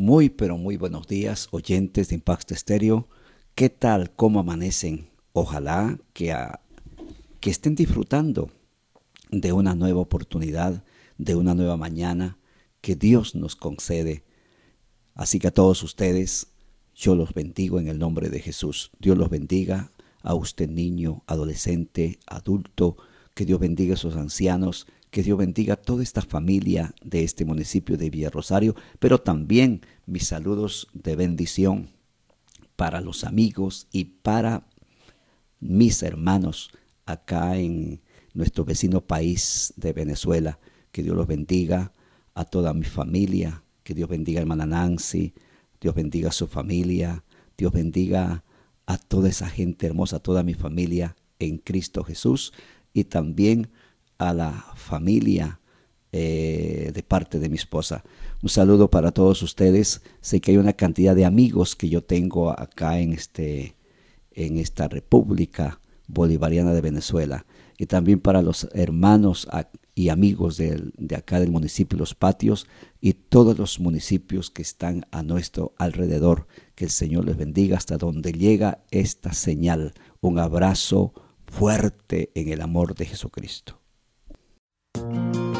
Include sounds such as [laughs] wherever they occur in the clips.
Muy, pero muy buenos días, oyentes de Impacto Estéreo. ¿Qué tal? ¿Cómo amanecen? Ojalá que, que estén disfrutando de una nueva oportunidad, de una nueva mañana que Dios nos concede. Así que a todos ustedes, yo los bendigo en el nombre de Jesús. Dios los bendiga a usted niño, adolescente, adulto, que Dios bendiga a sus ancianos, que Dios bendiga a toda esta familia de este municipio de Villa Rosario, pero también mis saludos de bendición para los amigos y para mis hermanos acá en nuestro vecino país de Venezuela. Que Dios los bendiga a toda mi familia, que Dios bendiga a hermana Nancy, Dios bendiga a su familia, Dios bendiga a toda esa gente hermosa, a toda mi familia en Cristo Jesús y también a la familia eh, de parte de mi esposa. Un saludo para todos ustedes. Sé que hay una cantidad de amigos que yo tengo acá en, este, en esta República Bolivariana de Venezuela y también para los hermanos y amigos de, de, acá del municipio Los Patios y todos los municipios que están a nuestro alrededor. Que el Señor les bendiga hasta donde llega esta señal. Un abrazo fuerte en el amor de Jesucristo.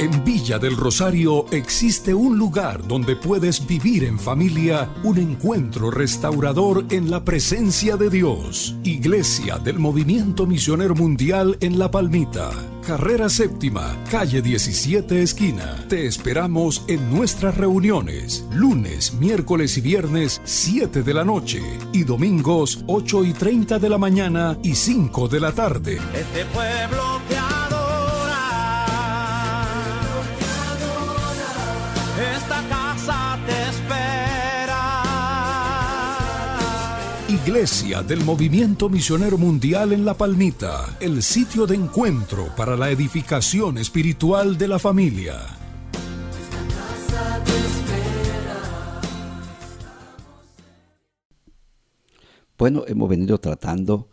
En Villa del Rosario existe un lugar donde puedes vivir en familia un encuentro restaurador en la presencia de Dios. Iglesia del Movimiento Misionero Mundial en La Palmita. Carrera Séptima, calle 17 esquina. Te esperamos en nuestras reuniones, lunes, miércoles y viernes 7 de la noche y domingos 8 y 30 de la mañana y 5 de la tarde. Este pueblo Iglesia del Movimiento Misionero Mundial en La Palmita, el sitio de encuentro para la edificación espiritual de la familia. Bueno, hemos venido tratando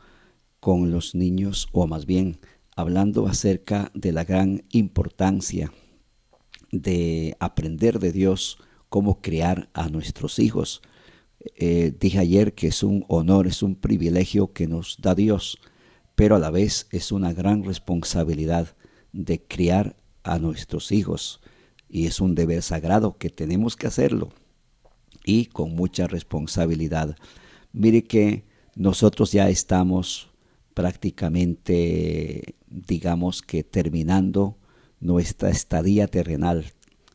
con los niños, o más bien hablando acerca de la gran importancia de aprender de Dios cómo criar a nuestros hijos. Eh, dije ayer que es un honor, es un privilegio que nos da Dios, pero a la vez es una gran responsabilidad de criar a nuestros hijos y es un deber sagrado que tenemos que hacerlo y con mucha responsabilidad. Mire que nosotros ya estamos prácticamente, digamos que terminando nuestra estadía terrenal,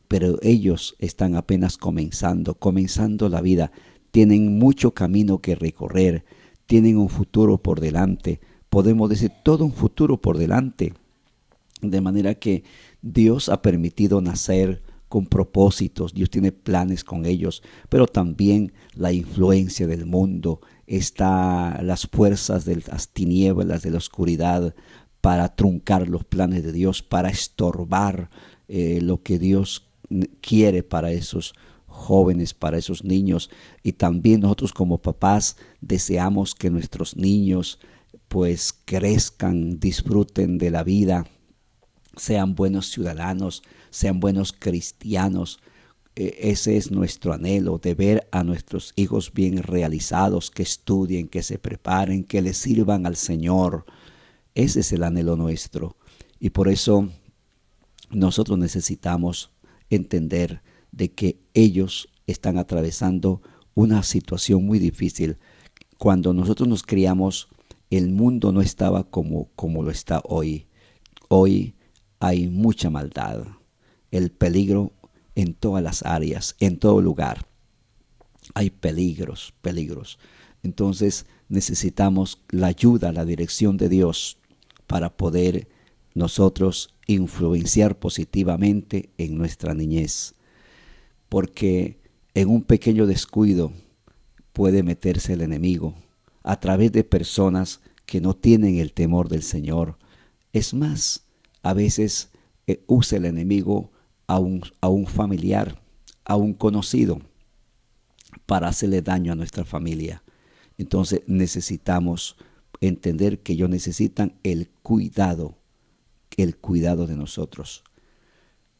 pero ellos están apenas comenzando, comenzando la vida, tienen mucho camino que recorrer, tienen un futuro por delante, podemos decir todo un futuro por delante, de manera que Dios ha permitido nacer con propósitos, Dios tiene planes con ellos, pero también la influencia del mundo, está las fuerzas de las tinieblas, de la oscuridad, para truncar los planes de Dios, para estorbar eh, lo que Dios quiere para esos jóvenes, para esos niños. Y también nosotros como papás deseamos que nuestros niños pues crezcan, disfruten de la vida, sean buenos ciudadanos, sean buenos cristianos. E, ese es nuestro anhelo, de ver a nuestros hijos bien realizados, que estudien, que se preparen, que le sirvan al Señor, ese es el anhelo nuestro. Y por eso nosotros necesitamos entender de que ellos están atravesando una situación muy difícil. Cuando nosotros nos criamos, el mundo no estaba como, como lo está hoy. Hoy hay mucha maldad, el peligro en todas las áreas, en todo lugar. Hay peligros, peligros. Entonces necesitamos la ayuda, la dirección de Dios para poder nosotros influenciar positivamente en nuestra niñez. Porque en un pequeño descuido puede meterse el enemigo a través de personas que no tienen el temor del Señor. Es más, a veces eh, usa el enemigo a un, a un familiar, a un conocido, para hacerle daño a nuestra familia. Entonces necesitamos entender que ellos necesitan el cuidado, el cuidado de nosotros.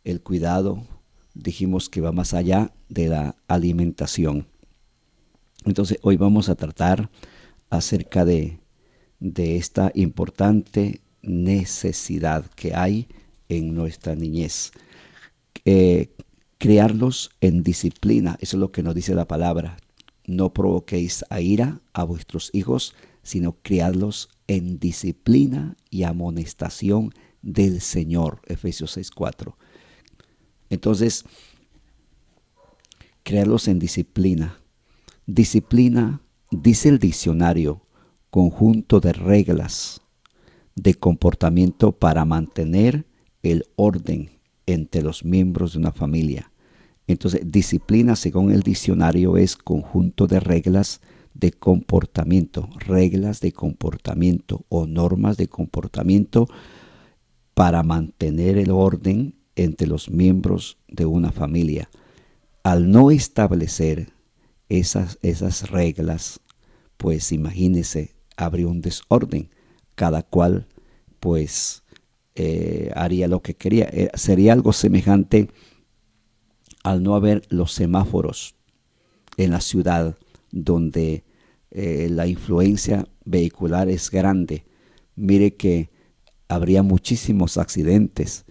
El cuidado dijimos que va más allá de la alimentación. Entonces hoy vamos a tratar acerca de, de esta importante necesidad que hay en nuestra niñez. Eh, criarlos en disciplina, eso es lo que nos dice la palabra. No provoquéis a ira a vuestros hijos, sino criadlos en disciplina y amonestación del Señor. Efesios 6:4. Entonces, crearlos en disciplina. Disciplina, dice el diccionario, conjunto de reglas de comportamiento para mantener el orden entre los miembros de una familia. Entonces, disciplina, según el diccionario, es conjunto de reglas de comportamiento, reglas de comportamiento o normas de comportamiento para mantener el orden entre los miembros de una familia. Al no establecer esas, esas reglas, pues imagínese, habría un desorden. Cada cual, pues, eh, haría lo que quería. Eh, sería algo semejante al no haber los semáforos en la ciudad donde eh, la influencia vehicular es grande. Mire que habría muchísimos accidentes,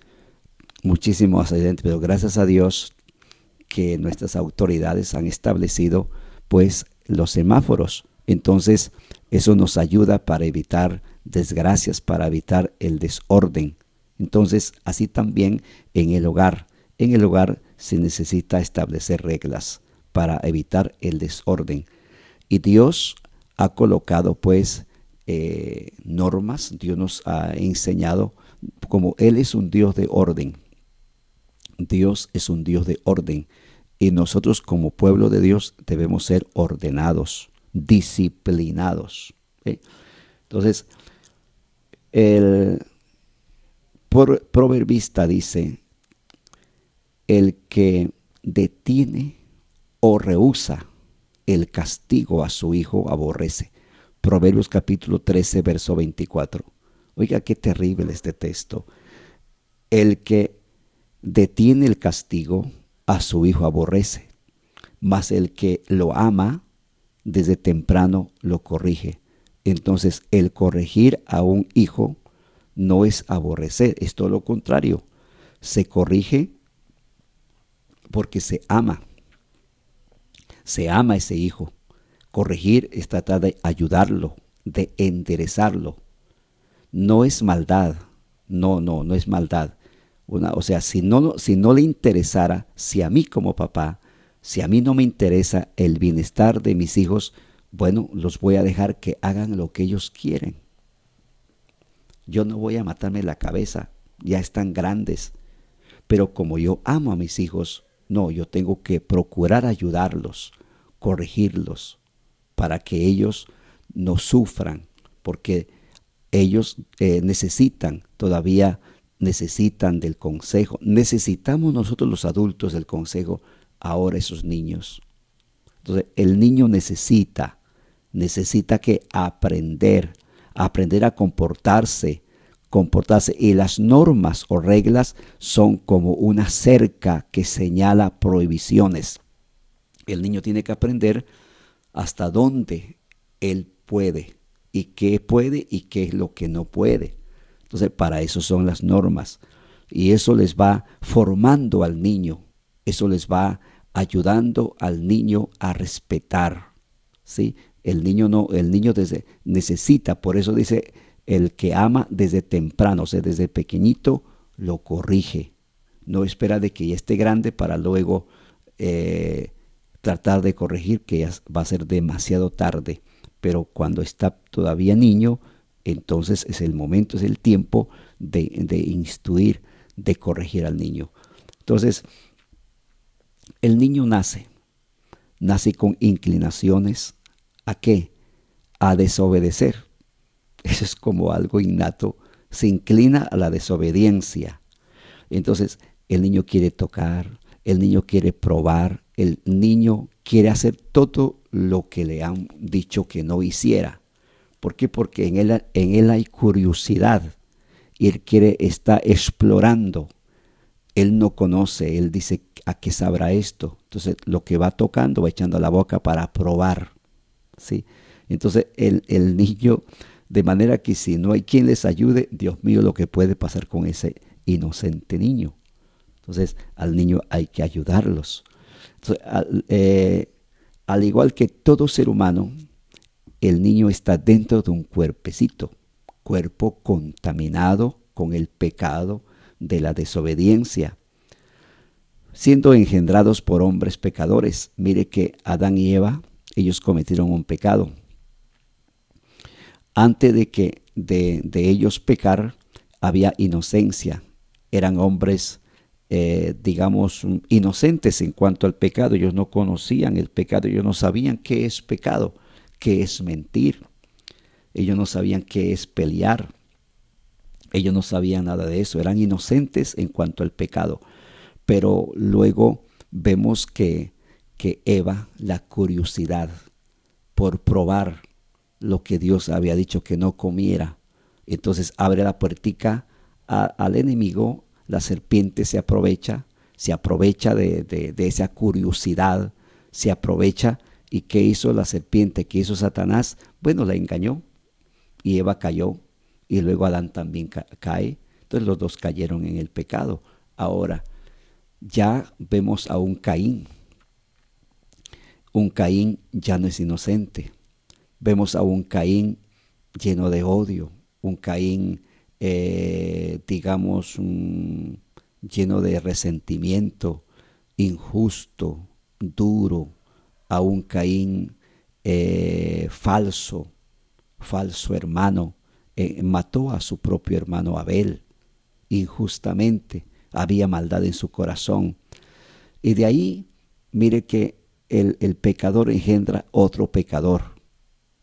muchísimos accidentes, pero gracias a Dios que nuestras autoridades han establecido pues los semáforos. Entonces eso nos ayuda para evitar desgracias, para evitar el desorden. Entonces así también en el hogar. En el hogar se necesita establecer reglas para evitar el desorden. Y Dios ha colocado pues eh, normas, Dios nos ha enseñado como Él es un Dios de orden. Dios es un Dios de orden y nosotros como pueblo de Dios debemos ser ordenados, disciplinados. Entonces, el proverbista dice, el que detiene o rehúsa el castigo a su hijo aborrece. Proverbios capítulo 13, verso 24. Oiga, qué terrible este texto. El que detiene el castigo a su hijo aborrece, mas el que lo ama desde temprano lo corrige. Entonces el corregir a un hijo no es aborrecer, es todo lo contrario. Se corrige porque se ama. Se ama a ese hijo. Corregir es tratar de ayudarlo, de enderezarlo. No es maldad. No, no, no es maldad. O sea, si no, si no le interesara, si a mí como papá, si a mí no me interesa el bienestar de mis hijos, bueno, los voy a dejar que hagan lo que ellos quieren. Yo no voy a matarme la cabeza, ya están grandes. Pero como yo amo a mis hijos, no, yo tengo que procurar ayudarlos, corregirlos, para que ellos no sufran, porque ellos eh, necesitan, todavía necesitan del consejo. Necesitamos nosotros los adultos del consejo, ahora esos niños. Entonces, el niño necesita, necesita que aprender, aprender a comportarse, comportarse. Y las normas o reglas son como una cerca que señala prohibiciones. El niño tiene que aprender hasta dónde él puede y qué puede y qué es lo que no puede. Entonces, para eso son las normas. Y eso les va formando al niño. Eso les va ayudando al niño a respetar. ¿sí? El niño no, el niño desde, necesita, por eso dice, el que ama desde temprano, o sea, desde pequeñito, lo corrige. No espera de que ya esté grande para luego eh, tratar de corregir que ya va a ser demasiado tarde. Pero cuando está todavía niño, entonces es el momento, es el tiempo de, de instruir, de corregir al niño. Entonces, el niño nace, nace con inclinaciones a qué? A desobedecer. Eso es como algo innato, se inclina a la desobediencia. Entonces, el niño quiere tocar, el niño quiere probar, el niño quiere hacer todo lo que le han dicho que no hiciera. ¿Por qué? Porque en él, en él hay curiosidad y él quiere, está explorando. Él no conoce, él dice, ¿A qué sabrá esto? Entonces lo que va tocando va echando a la boca para probar. ¿sí? Entonces el, el niño, de manera que si no hay quien les ayude, Dios mío, lo que puede pasar con ese inocente niño. Entonces al niño hay que ayudarlos. al, eh, al igual que todo ser humano, el niño está dentro de un cuerpecito, cuerpo contaminado con el pecado de la desobediencia, siendo engendrados por hombres pecadores. Mire que Adán y Eva, ellos cometieron un pecado. Antes de que de, ellos pecar, había inocencia. Eran hombres, eh, digamos, inocentes en cuanto al pecado. Ellos no conocían el pecado, ellos no sabían qué es pecado qué es mentir. Ellos no sabían qué es pelear. Ellos no sabían nada de eso. Eran inocentes en cuanto al pecado. Pero luego vemos que, que Eva, la curiosidad por probar lo que Dios había dicho que no comiera, entonces abre la puertica al enemigo, la serpiente se aprovecha, se aprovecha de, de esa curiosidad, se aprovecha ¿Y qué hizo la serpiente? ¿Qué hizo Satanás? Bueno, la engañó y Eva cayó y luego Adán también cae. Entonces los dos cayeron en el pecado. Ahora, ya vemos a un Caín. Un Caín ya no es inocente. Vemos a un Caín lleno de odio, un Caín, eh, digamos, lleno de resentimiento, injusto, duro, a un Caín eh, falso, falso hermano, eh, mató a su propio hermano Abel injustamente, había maldad en su corazón. Y de ahí, mire que el, el pecador engendra otro pecador.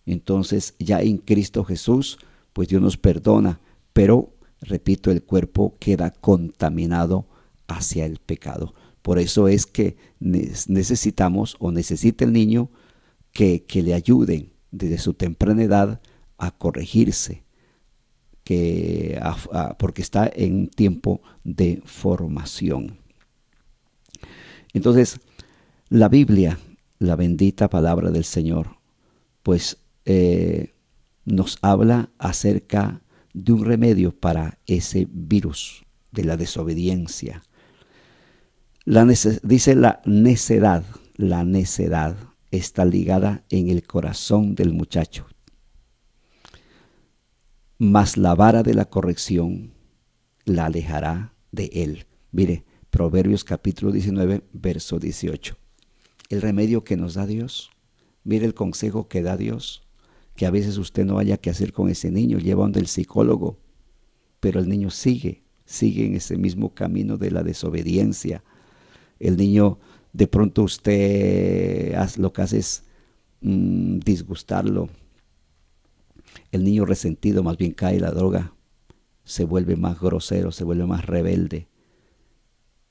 Entonces ya en Cristo Jesús, pues Dios nos perdona, pero, repito, el cuerpo queda contaminado hacia el pecado. Por eso es que necesitamos o necesita el niño que, le ayuden desde su temprana edad a corregirse, que, porque está en tiempo de formación. Entonces, la Biblia, la bendita palabra del Señor, pues eh, nos habla acerca de un remedio para ese virus de la desobediencia, dice la necedad, la necedad está ligada en el corazón del muchacho. Mas la vara de la corrección la alejará de él. Mire, Proverbios capítulo 19, verso 18. El remedio que nos da Dios. Mire el consejo que da Dios. Que a veces usted no haya que hacer con ese niño, lleva donde el psicólogo. Pero el niño sigue, sigue en ese mismo camino de la desobediencia, el niño, de pronto usted lo que hace es mm, disgustarlo. El niño resentido más bien cae la droga, se vuelve más grosero, se vuelve más rebelde,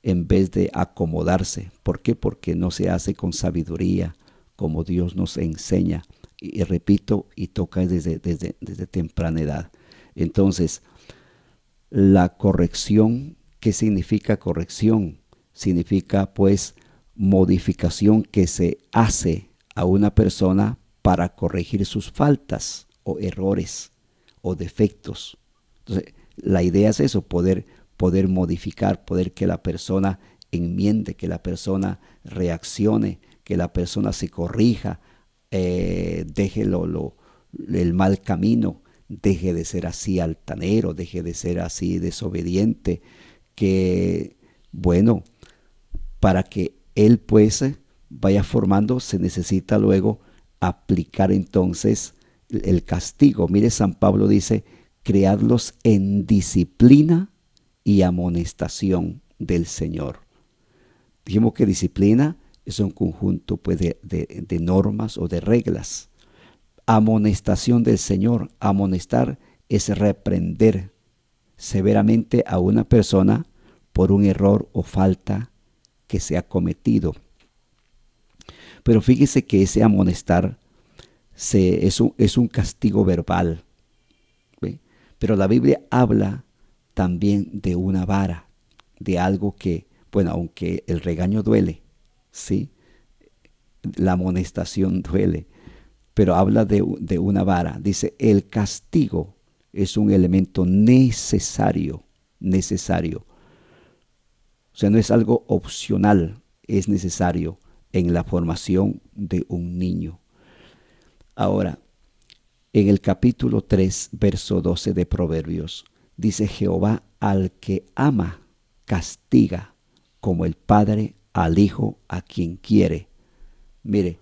en vez de acomodarse. ¿Por qué? Porque no se hace con sabiduría, como Dios nos enseña. Y, repito, y toca desde, desde, desde temprana edad. Entonces, la corrección, ¿qué significa corrección? Significa pues modificación que se hace a una persona para corregir sus faltas o errores o defectos. Entonces, la idea es eso, poder, poder modificar, poder que la persona enmiende, que la persona reaccione, que la persona se corrija, eh, deje lo, el mal camino, deje de ser así altanero, deje de ser así desobediente, que, bueno, para que él pues vaya formando, se necesita luego aplicar entonces el castigo. Mire, San Pablo dice, creadlos en disciplina y amonestación del Señor. Dijimos que disciplina es un conjunto pues, de, de normas o de reglas. Amonestación del Señor. Amonestar es reprender severamente a una persona por un error o falta que se ha cometido. Pero fíjese que ese amonestar se, es, un, castigo verbal. Pero la Biblia habla también de una vara, de algo que, Bueno, aunque el regaño duele, sí, la amonestación [laughs] duele, pero habla de una vara. Dice, el castigo es un elemento necesario, necesario. O sea, no es algo opcional, es necesario en la formación de un niño. Ahora, en el capítulo 3, verso 12 de Proverbios, dice Jehová al que ama, castiga, como el Padre al Hijo a quien quiere. Mire,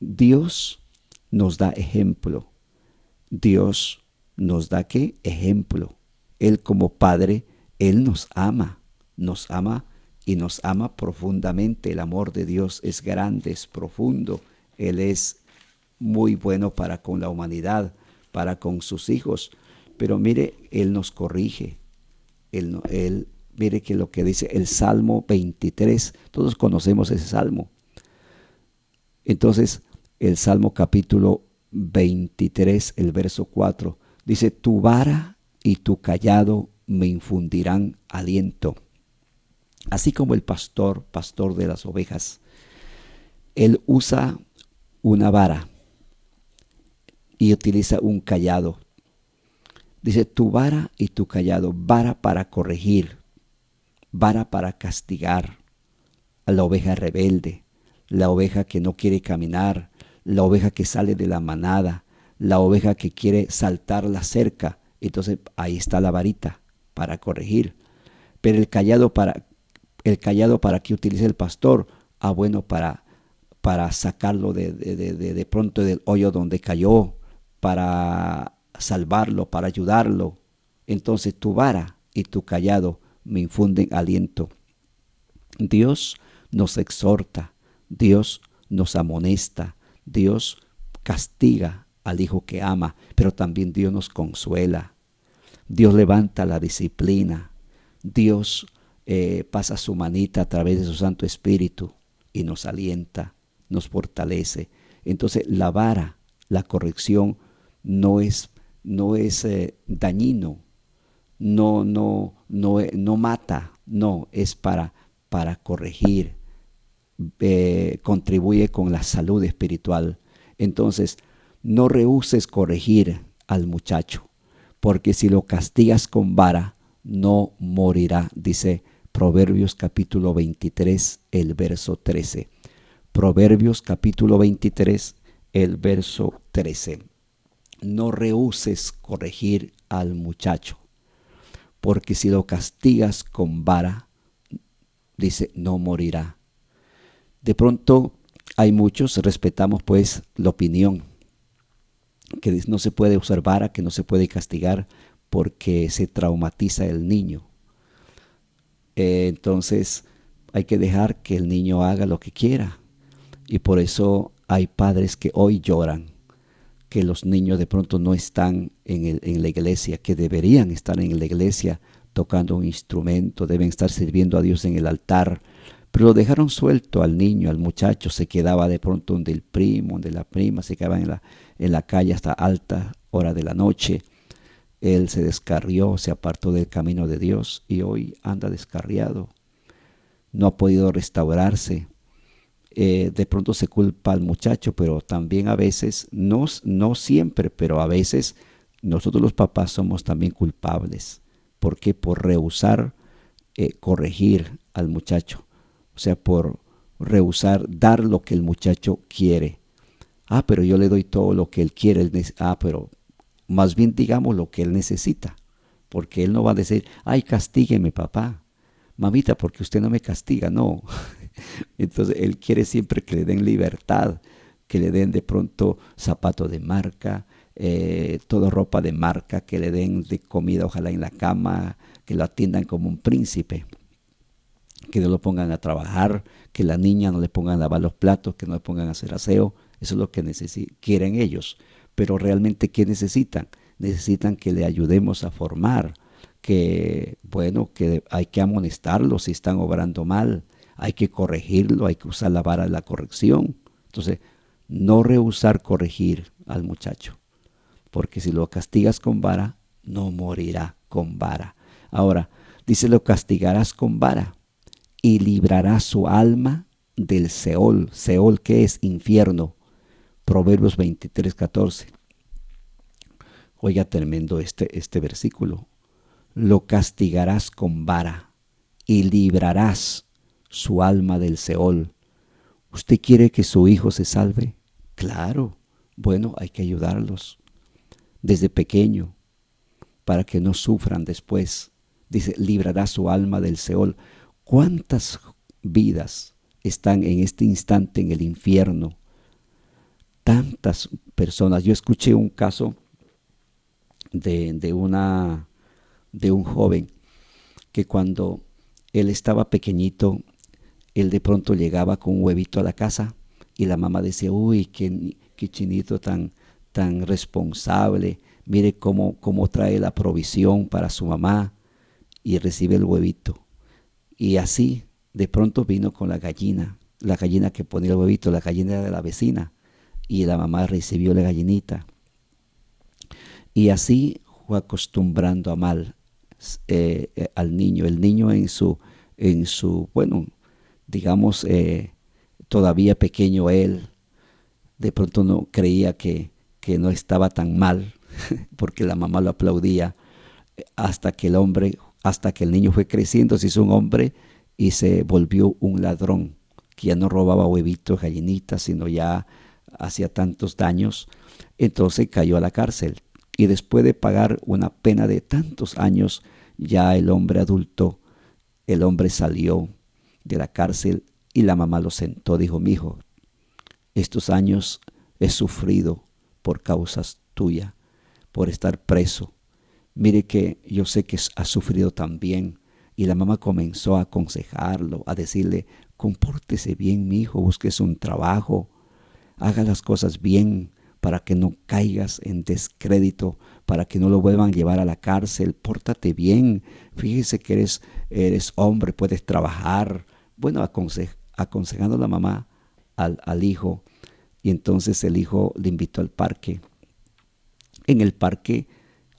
Dios nos da ejemplo. Dios nos da qué? Ejemplo. Él como Padre, Él nos ama, nos ama y nos ama profundamente. El amor de Dios es grande, es profundo. Él es muy bueno para con la humanidad, para con sus hijos. Pero mire, Él nos corrige. Él, él mire que lo que dice el Salmo 23, todos conocemos ese Salmo. Entonces, el Salmo capítulo 23, el verso 4, dice, tu vara y tu callado me infundirán aliento. Así como el pastor, pastor de las ovejas, él usa una vara y utiliza un callado. Dice, tu vara y tu callado, vara para corregir, vara para castigar a la oveja rebelde, la oveja que no quiere caminar, la oveja que sale de la manada, la oveja que quiere saltar la cerca. Entonces ahí está la varita para corregir. Pero el callado para el callado para que utilice el pastor, ah bueno para para sacarlo de, de, de, de pronto del hoyo donde cayó, para salvarlo, para ayudarlo. Entonces tu vara y tu callado me infunden aliento. Dios nos exhorta, Dios nos amonesta, Dios castiga al hijo que ama, pero también Dios nos consuela. Dios levanta la disciplina. Dios eh, pasa su manita a través de su Santo Espíritu y nos alienta, nos fortalece. Entonces la vara, la corrección, no es, no es eh, dañino, no, no, no, no mata, no, es para, para corregir, eh, contribuye con la salud espiritual. Entonces, no rehuses corregir al muchacho, porque si lo castigas con vara, no morirá, dice Proverbios capítulo 23, el verso 13. Proverbios capítulo 23, el verso 13. No rehuses corregir al muchacho, porque si lo castigas con vara, dice, no morirá. De pronto hay muchos, respetamos pues la opinión, que no se puede observar, que no se puede castigar porque se traumatiza el niño. Eh, entonces hay que dejar que el niño haga lo que quiera. Y por eso hay padres que hoy lloran que los niños de pronto no están en, en la iglesia, que deberían estar en la iglesia tocando un instrumento, deben estar sirviendo a Dios en el altar, pero lo dejaron suelto al niño, al muchacho, se quedaba de pronto donde el primo, donde la prima, se quedaba en la, en la calle hasta alta hora de la noche. Él se descarrió, se apartó del camino de Dios y hoy anda descarriado. No ha podido restaurarse. Eh, de pronto se culpa al muchacho, pero también a veces, no, no siempre, pero a veces nosotros los papás somos también culpables. ¿Por qué? Por rehusar eh, corregir al muchacho o sea, por rehusar dar lo que el muchacho quiere. Ah, pero yo le doy todo lo que él quiere. ah, pero más bien digamos lo que él necesita. Porque él no va a decir, ay, castígueme papá. Mamita, porque usted no me castiga. No. [laughs] Entonces él quiere siempre que le den libertad, que le den de pronto zapato de marca, eh, toda ropa de marca, que le den de comida ojalá en la cama, que lo atiendan como un príncipe que no lo pongan a trabajar, que la niña no le pongan a lavar los platos, que no le pongan a hacer aseo. Eso es lo que quieren ellos. Pero realmente, ¿qué necesitan? Necesitan que le ayudemos a formar, que, bueno, que hay que amonestarlos si están obrando mal, hay que corregirlo, hay que usar la vara de la corrección. Entonces, no rehusar corregir al muchacho, porque si lo castigas con vara, no morirá con vara. Ahora, dice, lo castigarás con vara y librará su alma del Seol. Seol que es infierno. Proverbios 23, 14. Oiga, tremendo este, este versículo. Lo castigarás con vara y librarás su alma del Seol. ¿Usted quiere que su hijo se salve? Claro. Bueno, hay que ayudarlos desde pequeño para que no sufran después. Dice, librará su alma del Seol. ¿Cuántas vidas están en este instante en el infierno? Tantas personas. Yo escuché un caso de, de, una, de un joven que cuando él estaba pequeñito, él de pronto llegaba con un huevito a la casa y la mamá decía, uy, qué, qué chinito tan, tan responsable, mire cómo, cómo trae la provisión para su mamá y recibe el huevito. Y así de pronto vino con la gallina, la gallina que ponía el huevito, la gallina de la vecina, y la mamá recibió la gallinita. Y así fue acostumbrando a mal eh, eh, al niño, el niño en su, en su bueno, digamos, eh, todavía pequeño él, de pronto no creía que, que no estaba tan mal, [laughs] porque la mamá lo aplaudía, hasta que el hombre, hasta que el niño fue creciendo, se hizo un hombre y se volvió un ladrón, que ya no robaba huevitos, gallinitas, sino ya hacía tantos daños, entonces cayó a la cárcel. Y después de pagar una pena de tantos años, ya el hombre adulto, el hombre salió de la cárcel y la mamá lo sentó, dijo, mi hijo, estos años he sufrido por causas tuyas, por estar preso. Mire que yo sé que ha sufrido también. Y la mamá comenzó a aconsejarlo, a decirle, compórtese bien, mi hijo, busques un trabajo, haga las cosas bien para que no caigas en descrédito, para que no lo vuelvan a llevar a la cárcel, pórtate bien, fíjese que eres, eres hombre, puedes trabajar. Bueno, aconsejando a la mamá al, al hijo, y entonces el hijo le invitó al parque. En el parque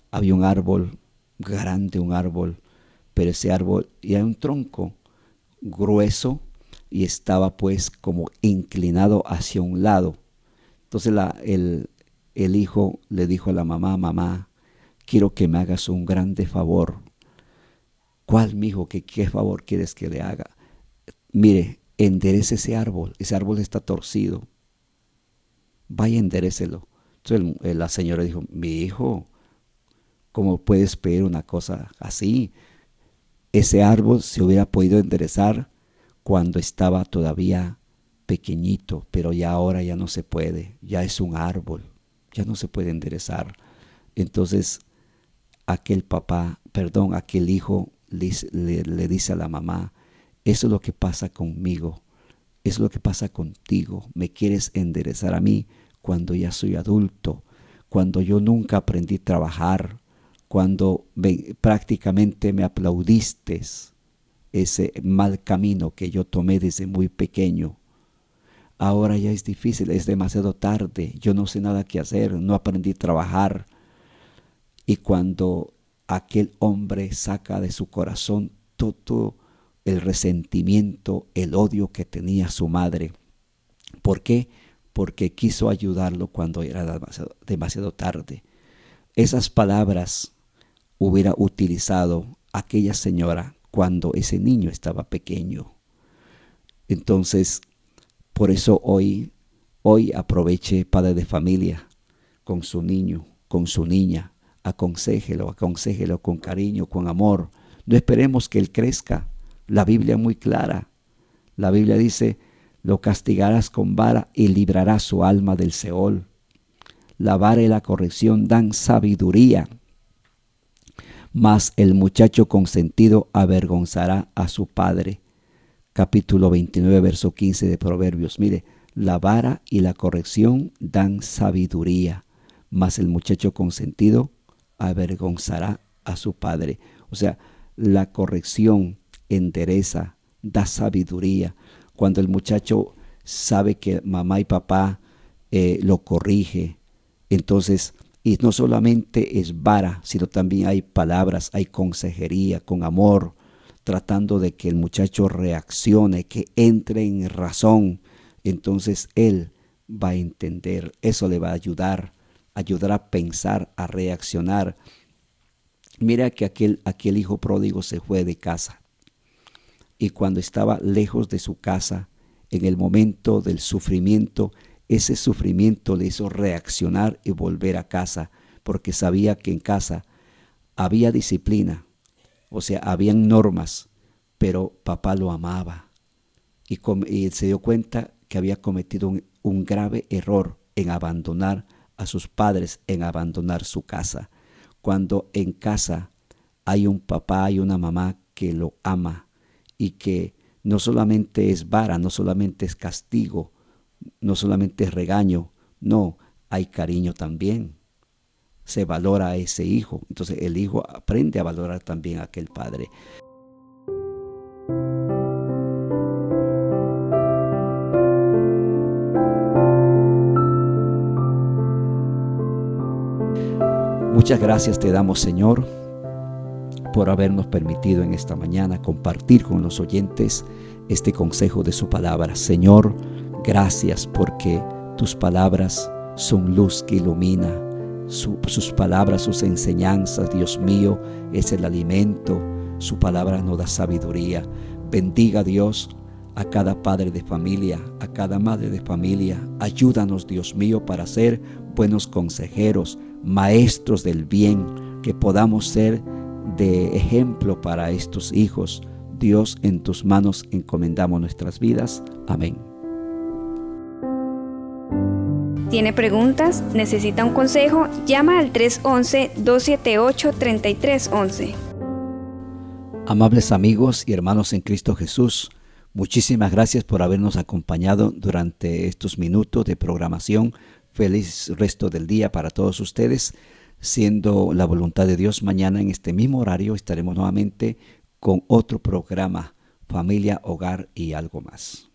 había un árbol grande, un árbol, pero ese árbol era un tronco grueso y estaba pues como inclinado hacia un lado. Entonces la, el, el hijo le dijo a la mamá, mamá, quiero que me hagas un grande favor. ¿Cuál, mi hijo? ¿Qué, ¿Qué favor quieres que le haga? Mire, enderece ese árbol. Ese árbol está torcido. Vaya, enderecelo. Entonces la señora dijo, mi hijo, ¿cómo puedes pedir una cosa así? Ese árbol se hubiera podido enderezar cuando estaba todavía pequeñito, pero ya ahora ya no se puede, ya es un árbol, ya no se puede enderezar. Entonces aquel papá, perdón, aquel hijo le, dice a la mamá, eso es lo que pasa conmigo, eso es lo que pasa contigo, me quieres enderezar a mí, cuando ya soy adulto, cuando yo nunca aprendí a trabajar, cuando prácticamente me aplaudiste ese mal camino que yo tomé desde muy pequeño. Ahora ya es difícil, es demasiado tarde, yo no sé nada que hacer, no aprendí a trabajar. Y cuando aquel hombre saca de su corazón todo el resentimiento, el odio que tenía su madre. ¿Por qué? porque quiso ayudarlo cuando era demasiado, tarde. Esas palabras hubiera utilizado aquella señora cuando ese niño estaba pequeño. Entonces, por eso hoy, hoy aproveche padre de familia con su niño, con su niña, aconsejelo, aconsejelo con cariño, con amor. No esperemos que él crezca. La Biblia es muy clara. La Biblia dice, lo castigarás con vara y librarás su alma del Seol. La vara y la corrección dan sabiduría, mas el muchacho consentido avergonzará a su padre. Capítulo 29, verso 15 de Proverbios. Mire, la vara y la corrección dan sabiduría, mas el muchacho consentido avergonzará a su padre. O sea, la corrección endereza, da sabiduría cuando el muchacho sabe que mamá y papá eh, lo corrige. Entonces, y no solamente es vara, sino también hay palabras, hay consejería con amor. tratando de que el muchacho reaccione, que entre en razón, entonces él va a entender, eso le va a ayudar, ayudar a pensar, a reaccionar. Mira que aquel, aquel hijo pródigo se fue de casa y cuando estaba lejos de su casa, en el momento del sufrimiento, ese sufrimiento le hizo reaccionar y volver a casa, porque sabía que en casa había disciplina, o sea, habían normas, pero papá lo amaba. Y, se dio cuenta que había cometido un, grave error en abandonar a sus padres, en abandonar su casa. Cuando en casa hay un papá y una mamá que lo ama y que no solamente es vara, no solamente es castigo, no solamente es regaño, no, hay cariño también. Se valora a ese hijo. Entonces el hijo aprende a valorar también a aquel padre. Muchas gracias te damos Señor por habernos permitido en esta mañana compartir con los oyentes este consejo de su palabra. Señor, gracias porque tus palabras son luz que ilumina. sus palabras, sus enseñanzas, Dios mío, es el alimento. Su palabra nos da sabiduría. Bendiga Dios a cada padre de familia, a cada madre de familia. Ayúdanos, Dios mío, para ser buenos consejeros, maestros del bien, que podamos ser de ejemplo para estos hijos. Dios, en tus manos encomendamos nuestras vidas. Amén. ¿Tiene preguntas? ¿Necesita un consejo? Llama al 311-278-3311. Amables amigos y hermanos en Cristo Jesús, muchísimas gracias por habernos acompañado durante estos minutos de programación. Feliz resto del día para todos ustedes siendo la voluntad de Dios, mañana en este mismo horario estaremos nuevamente con otro programa, familia, hogar y algo más.